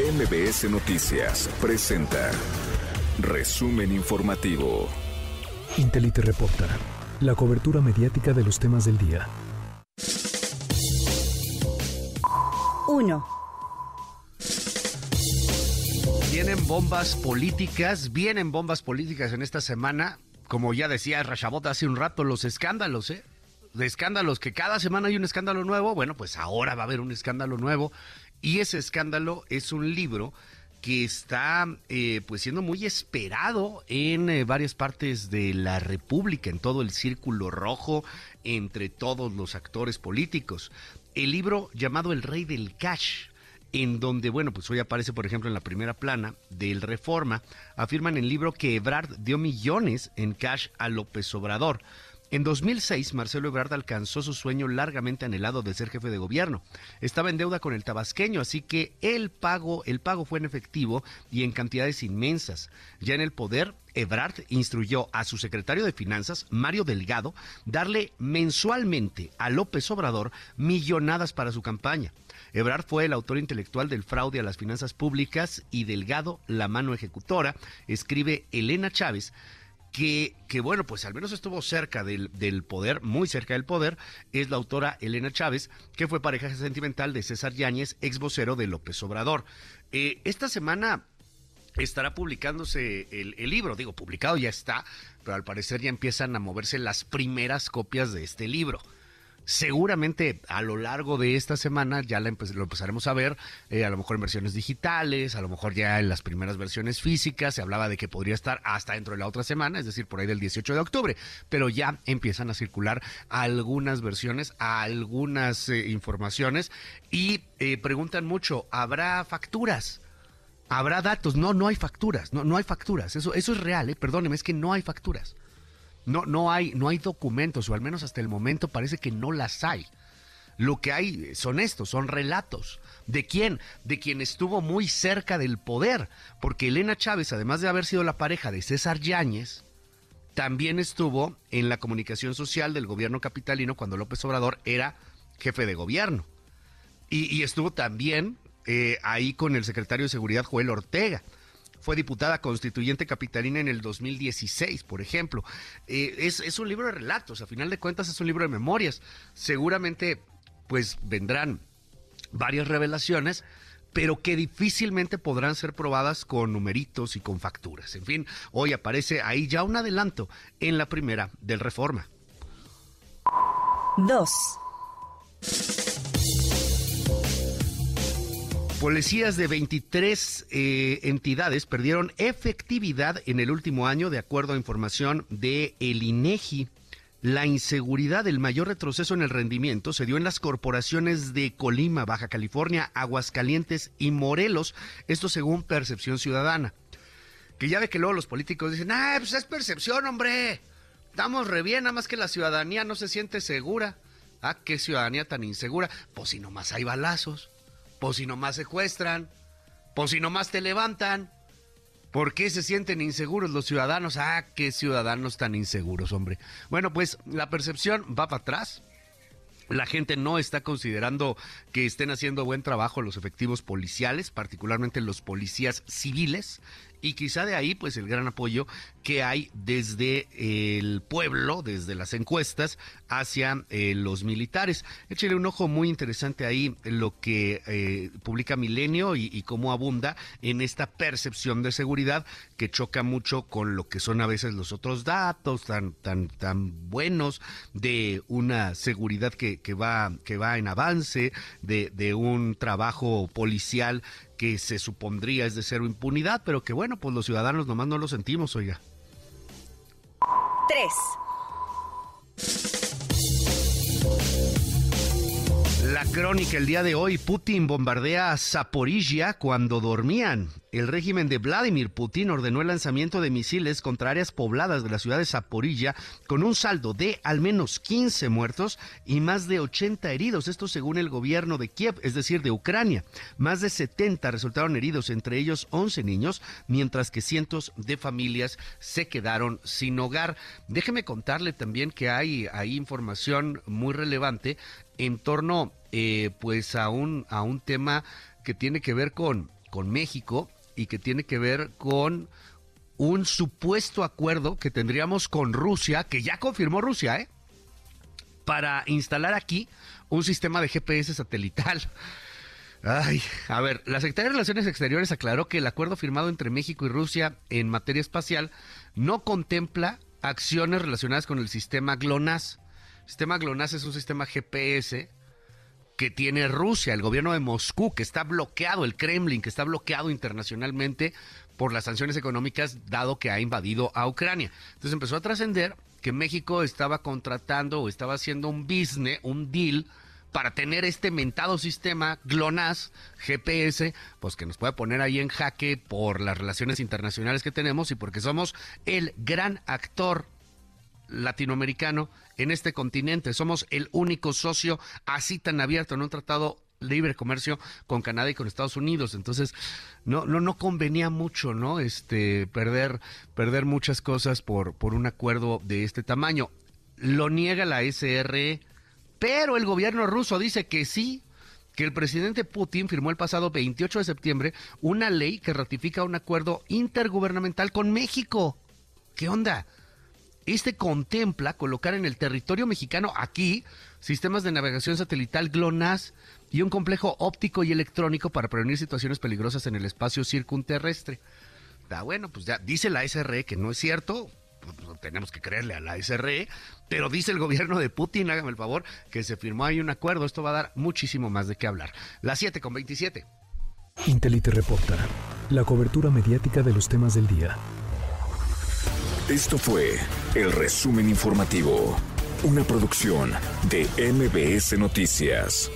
MBS Noticias presenta Resumen Informativo. Intelite reporta la cobertura mediática de los temas del día. 1. Vienen bombas políticas, vienen bombas políticas en esta semana. Como ya decía Rashabot hace un rato, los escándalos, ¿eh? De escándalos, que cada semana hay un escándalo nuevo. Bueno, pues ahora va a haber un escándalo nuevo. Y ese escándalo es un libro que está eh, pues siendo muy esperado en eh, varias partes de la República, en todo el círculo rojo, entre todos los actores políticos. El libro llamado El Rey del Cash, en donde, bueno, pues hoy aparece, por ejemplo, en la primera plana del Reforma, afirman en el libro que Ebrard dio millones en cash a López Obrador. En 2006, Marcelo Ebrard alcanzó su sueño largamente anhelado de ser jefe de gobierno. Estaba en deuda con el tabasqueño, así que el pago, el pago fue en efectivo y en cantidades inmensas. Ya en el poder, Ebrard instruyó a su secretario de Finanzas, Mario Delgado, darle mensualmente a López Obrador millonadas para su campaña. Ebrard fue el autor intelectual del fraude a las finanzas públicas y Delgado la mano ejecutora, escribe Elena Chávez, que, que, bueno, pues al menos estuvo cerca del, poder, muy cerca del poder, es la autora Elena Chávez, que fue pareja sentimental de César Yáñez, ex vocero de López Obrador. Eh, esta semana estará publicándose el, el, libro, digo, publicado ya está, pero al parecer ya empiezan a moverse las primeras copias de este libro seguramente a lo largo de esta semana ya la lo empezaremos a ver, eh, a lo mejor en versiones digitales, a lo mejor ya en las primeras versiones físicas, se hablaba de que podría estar hasta dentro de la otra semana, es decir, por ahí del 18 de octubre, pero ya empiezan a circular algunas versiones, algunas eh, informaciones y eh, preguntan mucho, ¿habrá facturas? ¿Habrá datos? No, no hay facturas, no, no hay facturas, eso, eso es real, perdóneme, es que no hay facturas. No, no hay, no hay documentos, o al menos hasta el momento parece que no las hay. Lo que hay son estos, son relatos. ¿De quién? De quien estuvo muy cerca del poder. Porque Elena Chávez, además de haber sido la pareja de César Yáñez, también estuvo en la comunicación social del gobierno capitalino cuando López Obrador era jefe de gobierno. Y, estuvo también eh, ahí con el secretario de Seguridad Joel Ortega fue diputada constituyente capitalina en el 2016, por ejemplo. Eh, es, es un libro de relatos, a final de cuentas es un libro de memorias. Seguramente, pues vendrán varias revelaciones, pero que difícilmente podrán ser probadas con numeritos y con facturas. En fin, hoy aparece ahí ya un adelanto en la primera del Reforma. 2. Policías de 23 eh, entidades perdieron efectividad en el último año, de acuerdo a información de el INEGI. La inseguridad, el mayor retroceso en el rendimiento se dio en las corporaciones de Colima, Baja California, Aguascalientes y Morelos, esto según percepción ciudadana. Que ya ve que luego los políticos dicen, ah, pues es percepción, hombre. Estamos re bien, nada más que la ciudadanía no se siente segura. Ah, qué ciudadanía tan insegura. Pues si nomás hay balazos. Pues si nomás secuestran, pues si nomás te levantan. ¿Por qué se sienten inseguros los ciudadanos? Ah, qué ciudadanos tan inseguros, hombre. Bueno, pues la percepción va para atrás. La gente no está considerando que estén haciendo buen trabajo los efectivos policiales, particularmente los policías civiles y quizá de ahí pues el gran apoyo que hay desde el pueblo, desde las encuestas hacia eh, los militares. Échale un ojo muy interesante ahí lo que eh, publica Milenio y, y, cómo abunda en esta percepción de seguridad que choca mucho con lo que son a veces los otros datos tan tan tan buenos de una seguridad que, que va que va en avance, de, de un trabajo policial que se supondría es de cero impunidad, pero que bueno, pues los ciudadanos nomás no lo sentimos, oiga. 3. La crónica el día de hoy, Putin bombardea a Zaporizhia cuando dormían. El régimen de Vladimir Putin ordenó el lanzamiento de misiles contra áreas pobladas de la ciudad de Zaporilla con un saldo de al menos 15 muertos y más de 80 heridos. Esto según el gobierno de Kiev, es decir, de Ucrania. Más de 70 resultaron heridos, entre ellos 11 niños, mientras que cientos de familias se quedaron sin hogar. Déjeme contarle también que hay, hay información muy relevante en torno eh, pues a un, a un tema que tiene que ver con con México y que tiene que ver con un supuesto acuerdo que tendríamos con Rusia, que ya confirmó Rusia, ¿eh? Para instalar aquí un sistema de GPS satelital. Ay, a ver, la Secretaría de Relaciones Exteriores aclaró que el acuerdo firmado entre México y Rusia en materia espacial no contempla acciones relacionadas con el sistema GLONASS. El sistema GLONASS es un sistema GPS que tiene Rusia, el gobierno de Moscú, que está bloqueado, el Kremlin, que está bloqueado internacionalmente por las sanciones económicas, dado que ha invadido a Ucrania. Entonces empezó a trascender que México estaba contratando o estaba haciendo un business, un deal, para tener este mentado sistema GLONASS, GPS, pues que nos puede poner ahí en jaque por las relaciones internacionales que tenemos y porque somos el gran actor latinoamericano en este continente. Somos el único socio así tan abierto en un tratado libre comercio con Canadá y con Estados Unidos. Entonces, no, no, no convenía mucho, ¿no? Este, perder, perder muchas cosas por, por un acuerdo de este tamaño. Lo niega la SRE, pero el gobierno ruso dice que sí, que el presidente Putin firmó el pasado 28 de septiembre una ley que ratifica un acuerdo intergubernamental con México. ¿Qué onda? Este contempla colocar en el territorio mexicano aquí sistemas de navegación satelital GLONASS y un complejo óptico y electrónico para prevenir situaciones peligrosas en el espacio circunterrestre. Da bueno, pues ya dice la SRE que no es cierto, pues, pues, tenemos que creerle a la SRE, pero dice el gobierno de Putin, hágame el favor, que se firmó ahí un acuerdo, esto va a dar muchísimo más de qué hablar. Las 7 con 27. Intelite reporta, la cobertura mediática de los temas del día. Esto fue el resumen informativo, una producción de MBS Noticias.